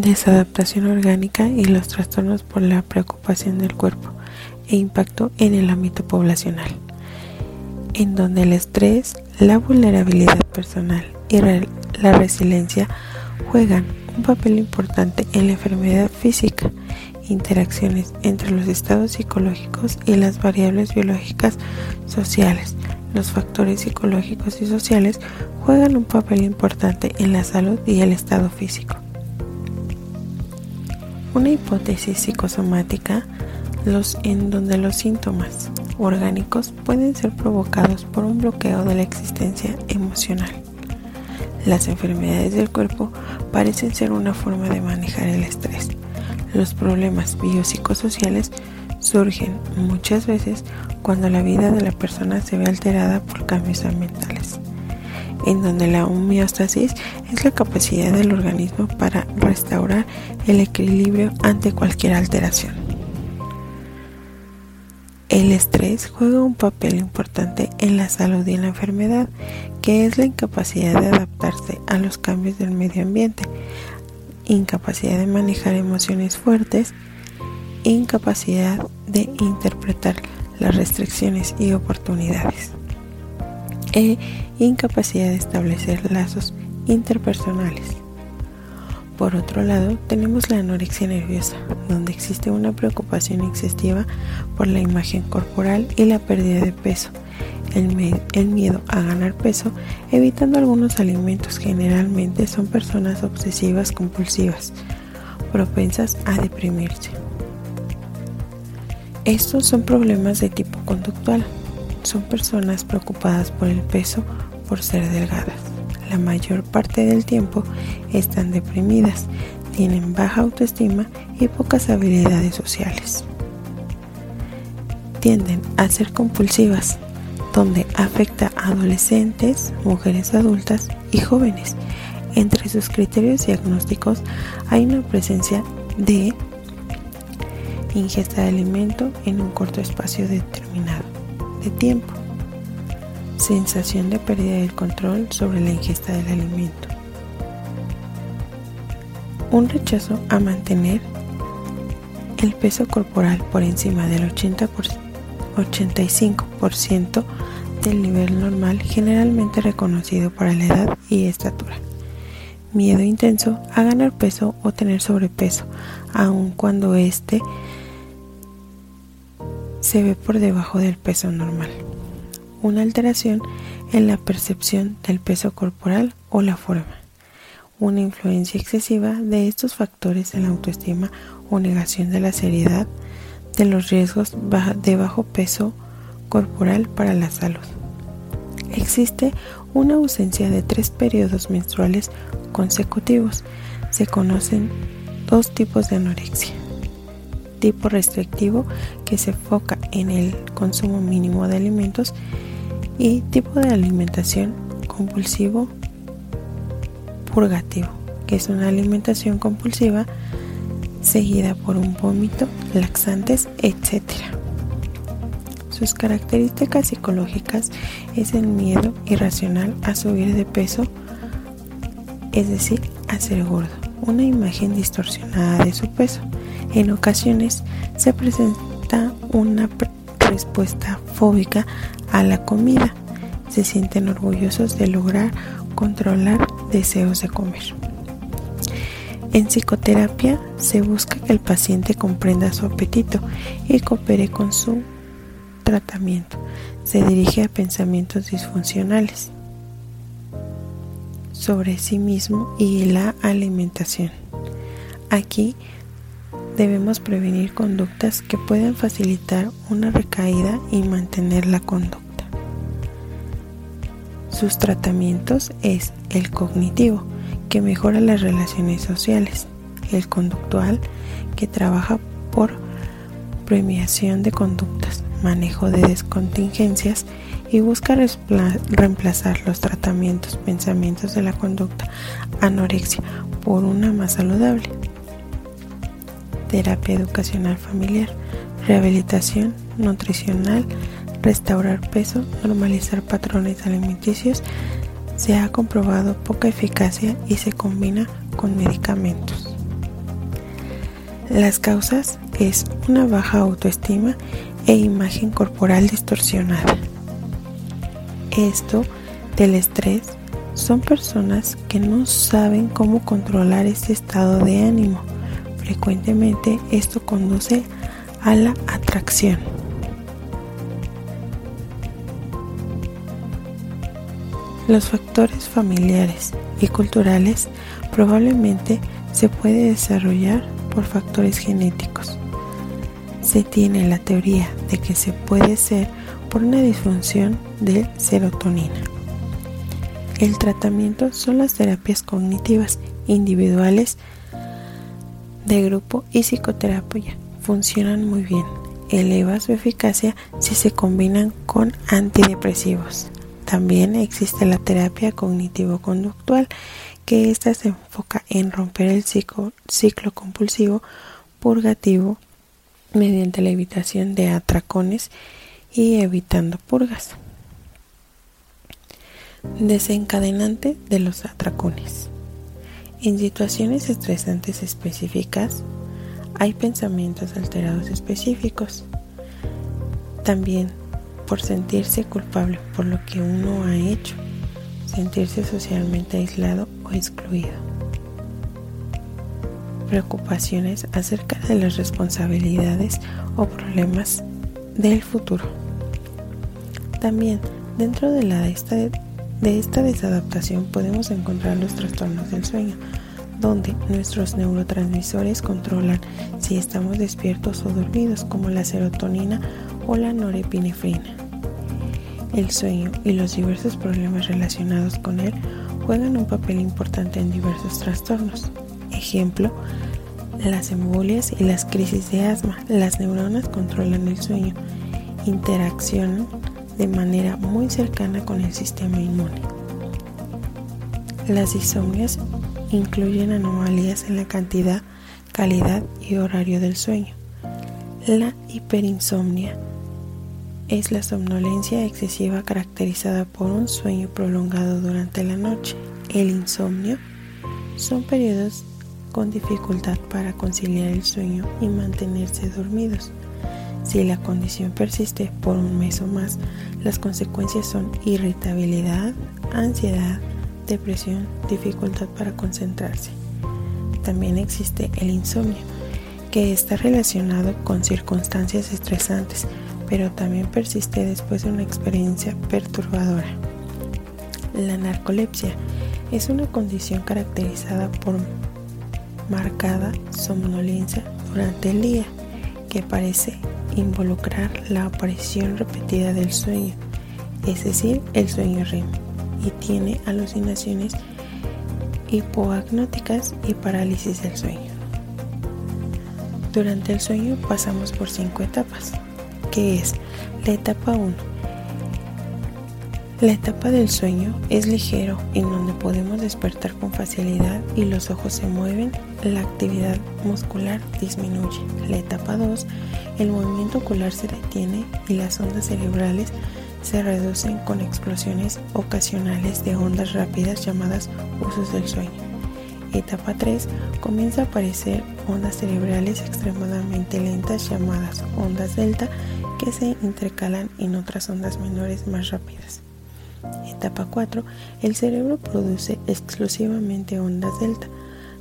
desadaptación orgánica y los trastornos por la preocupación del cuerpo e impacto en el ámbito poblacional, en donde el estrés, la vulnerabilidad personal y la resiliencia juegan un papel importante en la enfermedad física, interacciones entre los estados psicológicos y las variables biológicas sociales. Los factores psicológicos y sociales juegan un papel importante en la salud y el estado físico. Una hipótesis psicosomática los, en donde los síntomas orgánicos pueden ser provocados por un bloqueo de la existencia emocional. Las enfermedades del cuerpo parecen ser una forma de manejar el estrés. Los problemas biopsicosociales surgen muchas veces cuando la vida de la persona se ve alterada por cambios ambientales, en donde la homeostasis es la capacidad del organismo para restaurar el equilibrio ante cualquier alteración. El estrés juega un papel importante en la salud y en la enfermedad, que es la incapacidad de adaptarse a los cambios del medio ambiente, incapacidad de manejar emociones fuertes, incapacidad de interpretar las restricciones y oportunidades, e incapacidad de establecer lazos interpersonales. Por otro lado, tenemos la anorexia nerviosa, donde existe una preocupación excesiva por la imagen corporal y la pérdida de peso, el, miedo a ganar peso, evitando algunos alimentos. Generalmente son personas obsesivas compulsivas, propensas a deprimirse. Estos son problemas de tipo conductual. Son personas preocupadas por el peso por ser delgadas la mayor parte del tiempo están deprimidas, tienen baja autoestima y pocas habilidades sociales. Tienden a ser compulsivas, donde afecta a adolescentes, mujeres adultas y jóvenes. Entre sus criterios diagnósticos hay una presencia de ingesta de alimento en un corto espacio determinado tiempo sensación de pérdida del control sobre la ingesta del alimento. Un rechazo a mantener el peso corporal por encima del 80 85% del nivel normal generalmente reconocido para la edad y estatura. Miedo intenso a ganar peso o tener sobrepeso, aun cuando éste se ve por debajo del peso normal una alteración en la percepción del peso corporal o la forma, una influencia excesiva de estos factores en la autoestima o negación de la seriedad de los riesgos de bajo peso corporal para la salud. Existe una ausencia de tres periodos menstruales consecutivos. Se conocen dos tipos de anorexia. Tipo restrictivo que se enfoca en el consumo mínimo de alimentos y tipo de alimentación compulsivo purgativo, que es una alimentación compulsiva seguida por un vómito, laxantes, etc. Sus características psicológicas es el miedo irracional a subir de peso, es decir, a ser gordo, una imagen distorsionada de su peso. En ocasiones se presenta una respuesta fóbica a la comida. Se sienten orgullosos de lograr controlar deseos de comer. En psicoterapia se busca que el paciente comprenda su apetito y coopere con su tratamiento. Se dirige a pensamientos disfuncionales sobre sí mismo y la alimentación. Aquí debemos prevenir conductas que puedan facilitar una recaída y mantener la conducta. Sus tratamientos es el cognitivo, que mejora las relaciones sociales, el conductual, que trabaja por premiación de conductas, manejo de descontingencias y busca reemplazar los tratamientos, pensamientos de la conducta anorexia por una más saludable. Terapia educacional familiar, rehabilitación nutricional, restaurar peso, normalizar patrones alimenticios, se ha comprobado poca eficacia y se combina con medicamentos. Las causas es una baja autoestima e imagen corporal distorsionada. Esto del estrés son personas que no saben cómo controlar este estado de ánimo. Frecuentemente esto conduce a la atracción. Los factores familiares y culturales probablemente se puede desarrollar por factores genéticos. Se tiene la teoría de que se puede ser por una disfunción de serotonina. El tratamiento son las terapias cognitivas individuales de grupo y psicoterapia. Funcionan muy bien. Eleva su eficacia si se combinan con antidepresivos. También existe la terapia cognitivo-conductual, que ésta se enfoca en romper el ciclo, ciclo compulsivo purgativo mediante la evitación de atracones y evitando purgas. Desencadenante de los atracones. En situaciones estresantes específicas hay pensamientos alterados específicos. También por sentirse culpable por lo que uno ha hecho, sentirse socialmente aislado o excluido. Preocupaciones acerca de las responsabilidades o problemas del futuro. También dentro de, la, esta, de esta desadaptación podemos encontrar los trastornos del sueño, donde nuestros neurotransmisores controlan si estamos despiertos o dormidos, como la serotonina o la norepinefrina. El sueño y los diversos problemas relacionados con él juegan un papel importante en diversos trastornos. Ejemplo, las embolias y las crisis de asma. Las neuronas controlan el sueño, interaccionan de manera muy cercana con el sistema inmune. Las insomnias incluyen anomalías en la cantidad, calidad y horario del sueño. La hiperinsomnia es la somnolencia excesiva caracterizada por un sueño prolongado durante la noche. El insomnio son periodos con dificultad para conciliar el sueño y mantenerse dormidos. Si la condición persiste por un mes o más, las consecuencias son irritabilidad, ansiedad, depresión, dificultad para concentrarse. También existe el insomnio, que está relacionado con circunstancias estresantes, pero también persiste después de una experiencia perturbadora. La narcolepsia es una condición caracterizada por marcada somnolencia durante el día que parece involucrar la aparición repetida del sueño, es decir, el sueño REM, y tiene alucinaciones hipoagnóticas y parálisis del sueño. Durante el sueño pasamos por cinco etapas, que es la etapa 1. La etapa del sueño es ligero en donde podemos despertar con facilidad y los ojos se mueven, la actividad muscular disminuye. La etapa 2, el movimiento ocular se detiene y las ondas cerebrales se reducen con explosiones ocasionales de ondas rápidas llamadas usos del sueño. Etapa 3 comienza a aparecer ondas cerebrales extremadamente lentas llamadas ondas delta que se intercalan en otras ondas menores más rápidas. Etapa 4. El cerebro produce exclusivamente ondas delta.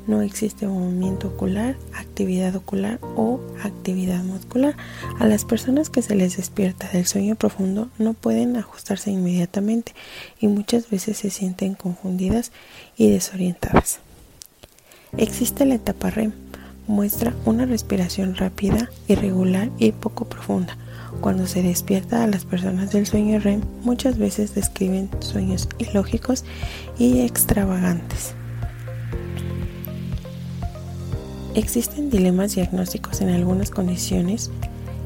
No existe movimiento ocular, actividad ocular o actividad muscular. A las personas que se les despierta del sueño profundo no pueden ajustarse inmediatamente y muchas veces se sienten confundidas y desorientadas. Existe la etapa REM. Muestra una respiración rápida, irregular y poco profunda cuando se despierta a las personas del sueño REM, muchas veces describen sueños ilógicos y extravagantes. Existen dilemas diagnósticos en algunas condiciones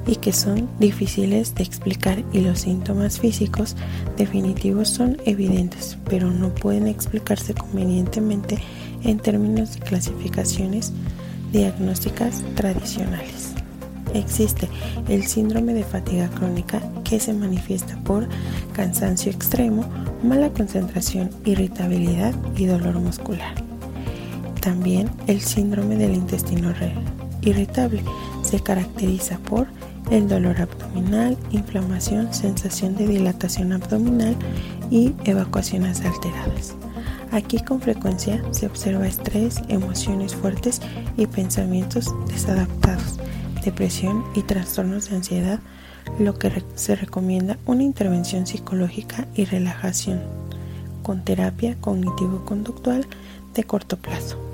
y que son difíciles de explicar y los síntomas físicos definitivos son evidentes, pero no pueden explicarse convenientemente en términos de clasificaciones diagnósticas tradicionales existe el síndrome de fatiga crónica que se manifiesta por cansancio extremo, mala concentración, irritabilidad y dolor muscular. También el síndrome del intestino irritable. Se caracteriza por el dolor abdominal, inflamación, sensación de dilatación abdominal y evacuaciones alteradas. Aquí con frecuencia se observa estrés, emociones fuertes y pensamientos desadaptados, depresión y trastornos de ansiedad, lo que se recomienda una intervención psicológica y relajación con terapia cognitivo-conductual de corto plazo.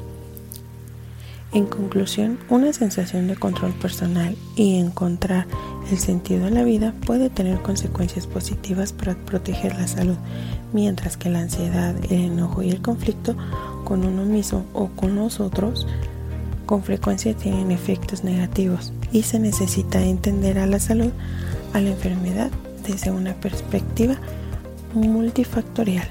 En conclusión, una sensación de control personal y encontrar el sentido en la vida puede tener consecuencias positivas para proteger la salud, mientras que la ansiedad, el enojo y el conflicto con uno mismo o con los otros con frecuencia tienen efectos negativos y se necesita entender a la salud, a la enfermedad desde una perspectiva multifactorial.